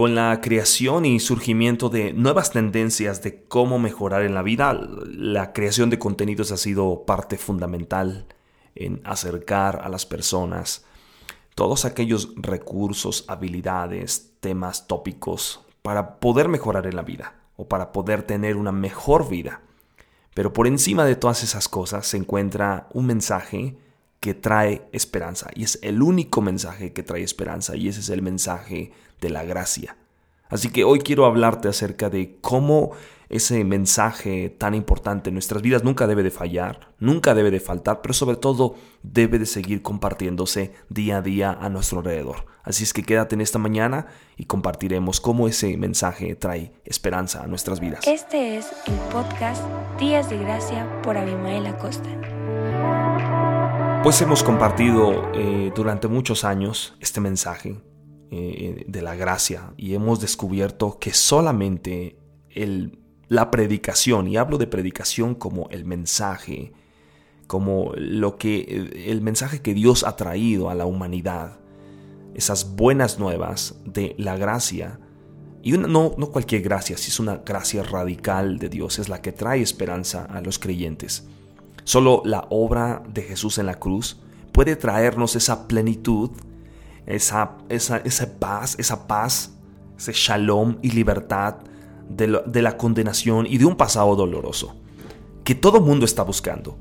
Con la creación y surgimiento de nuevas tendencias de cómo mejorar en la vida, la creación de contenidos ha sido parte fundamental en acercar a las personas todos aquellos recursos, habilidades, temas, tópicos para poder mejorar en la vida o para poder tener una mejor vida. Pero por encima de todas esas cosas se encuentra un mensaje que trae esperanza y es el único mensaje que trae esperanza y ese es el mensaje de la gracia. Así que hoy quiero hablarte acerca de cómo ese mensaje tan importante en nuestras vidas nunca debe de fallar, nunca debe de faltar, pero sobre todo debe de seguir compartiéndose día a día a nuestro alrededor. Así es que quédate en esta mañana y compartiremos cómo ese mensaje trae esperanza a nuestras vidas. Este es el podcast Días de Gracia por Abimael Acosta. Pues hemos compartido eh, durante muchos años este mensaje eh, de la gracia y hemos descubierto que solamente el la predicación, y hablo de predicación como el mensaje, como lo que el mensaje que Dios ha traído a la humanidad, esas buenas nuevas de la gracia, y no, no cualquier gracia, si es una gracia radical de Dios, es la que trae esperanza a los creyentes. Solo la obra de Jesús en la cruz puede traernos esa plenitud, esa, esa, esa paz, esa paz, ese shalom y libertad de, la condenación y de un pasado doloroso, que todo mundo está buscando.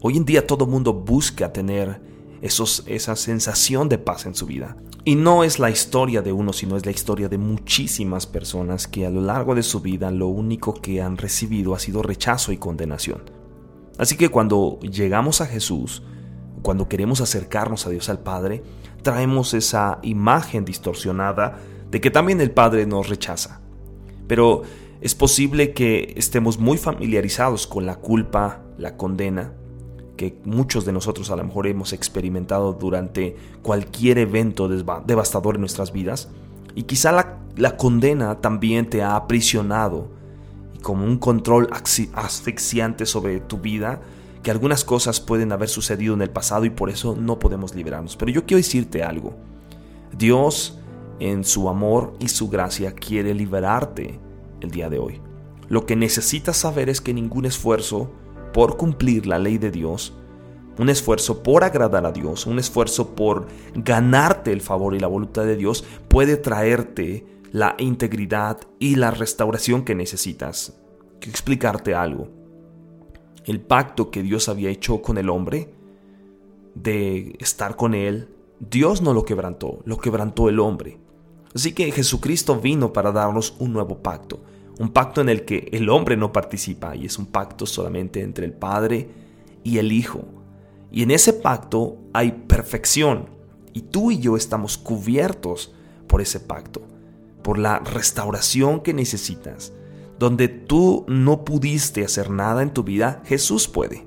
Hoy en día todo mundo busca tener esos, esa sensación de paz en su vida. Y no es la historia de uno, sino es la historia de muchísimas personas que a lo largo de su vida lo único que han recibido ha sido rechazo y condenación. Así que cuando llegamos a Jesús, cuando queremos acercarnos a Dios al Padre, traemos esa imagen distorsionada de que también el Padre nos rechaza. Pero es posible que estemos muy familiarizados con la culpa, la condena, que muchos de nosotros a lo mejor hemos experimentado durante cualquier evento devastador en nuestras vidas, y quizá la, condena también te ha aprisionado como un control asfixiante sobre tu vida, que algunas cosas pueden haber sucedido en el pasado y por eso no podemos liberarnos. Pero yo quiero decirte algo. Dios en su amor y su gracia quiere liberarte el día de hoy. Lo que necesitas saber es que ningún esfuerzo por cumplir la ley de Dios, un esfuerzo por agradar a Dios, un esfuerzo por ganarte el favor y la voluntad de Dios puede traerte la integridad y la restauración que necesitas. Quiero explicarte algo. El pacto que Dios había hecho con el hombre de estar con él, Dios no lo quebrantó, lo quebrantó el hombre. Así que Jesucristo vino para darnos un nuevo pacto, un pacto en el que el hombre no participa y es un pacto solamente entre el Padre y el Hijo. Y en ese pacto hay perfección y tú y yo estamos cubiertos por ese pacto, por la restauración que necesitas. Donde tú no pudiste hacer nada en tu vida, Jesús puede.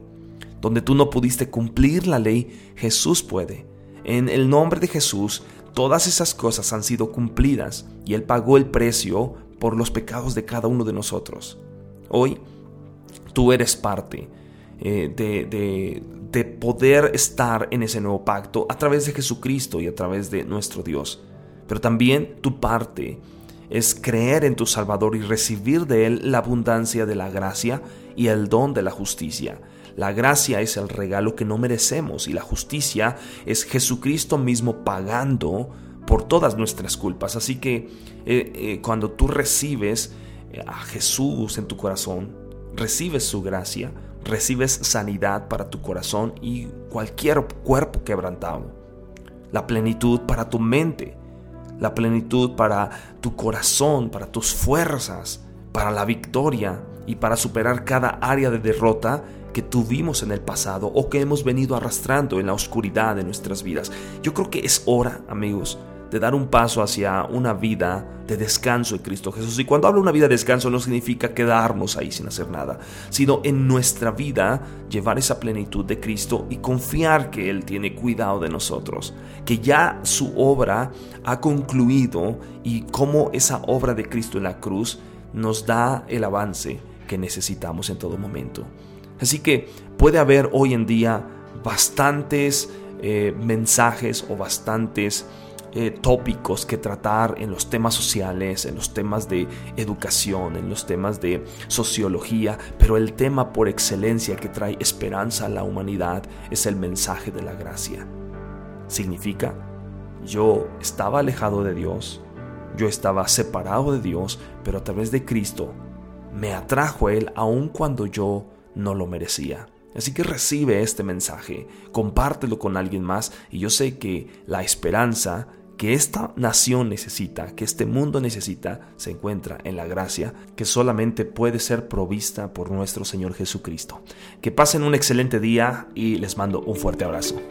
Donde tú no pudiste cumplir la ley, Jesús puede. En el nombre de Jesús Todas esas cosas han sido cumplidas y Él pagó el precio por los pecados de cada uno de nosotros. Hoy tú eres parte eh, de, de poder estar en ese nuevo pacto a través de Jesucristo y a través de nuestro Dios. Pero también tu parte es creer en tu Salvador y recibir de Él la abundancia de la gracia y el don de la justicia. La gracia es el regalo que no merecemos y la justicia es Jesucristo mismo pagando por todas nuestras culpas. Así que eh, eh, cuando tú recibes eh, a Jesús en tu corazón, recibes su gracia, recibes sanidad para tu corazón y cualquier cuerpo quebrantado. La plenitud para tu mente, la plenitud para tu corazón, para tus fuerzas, para la victoria y para superar cada área de derrota que tuvimos en el pasado o que hemos venido arrastrando en la oscuridad de nuestras vidas. Yo creo que es hora, amigos, de dar un paso hacia una vida de descanso en Cristo Jesús. Y cuando hablo de una vida de descanso no significa quedarnos ahí sin hacer nada, sino en nuestra vida llevar esa plenitud de Cristo y confiar que Él tiene cuidado de nosotros, que ya su obra ha concluido y cómo esa obra de Cristo en la cruz nos da el avance que necesitamos en todo momento. Así que puede haber hoy en día bastantes eh, mensajes o bastantes eh, tópicos que tratar en los temas sociales, en los temas de educación, en los temas de sociología, pero el tema por excelencia que trae esperanza a la humanidad es el mensaje de la gracia. Significa, yo estaba alejado de Dios, yo estaba separado de Dios, pero a través de Cristo me atrajo a Él aun cuando yo no lo merecía. Así que recibe este mensaje, compártelo con alguien más y yo sé que la esperanza que esta nación necesita, que este mundo necesita, se encuentra en la gracia que solamente puede ser provista por nuestro Señor Jesucristo. Que pasen un excelente día y les mando un fuerte abrazo.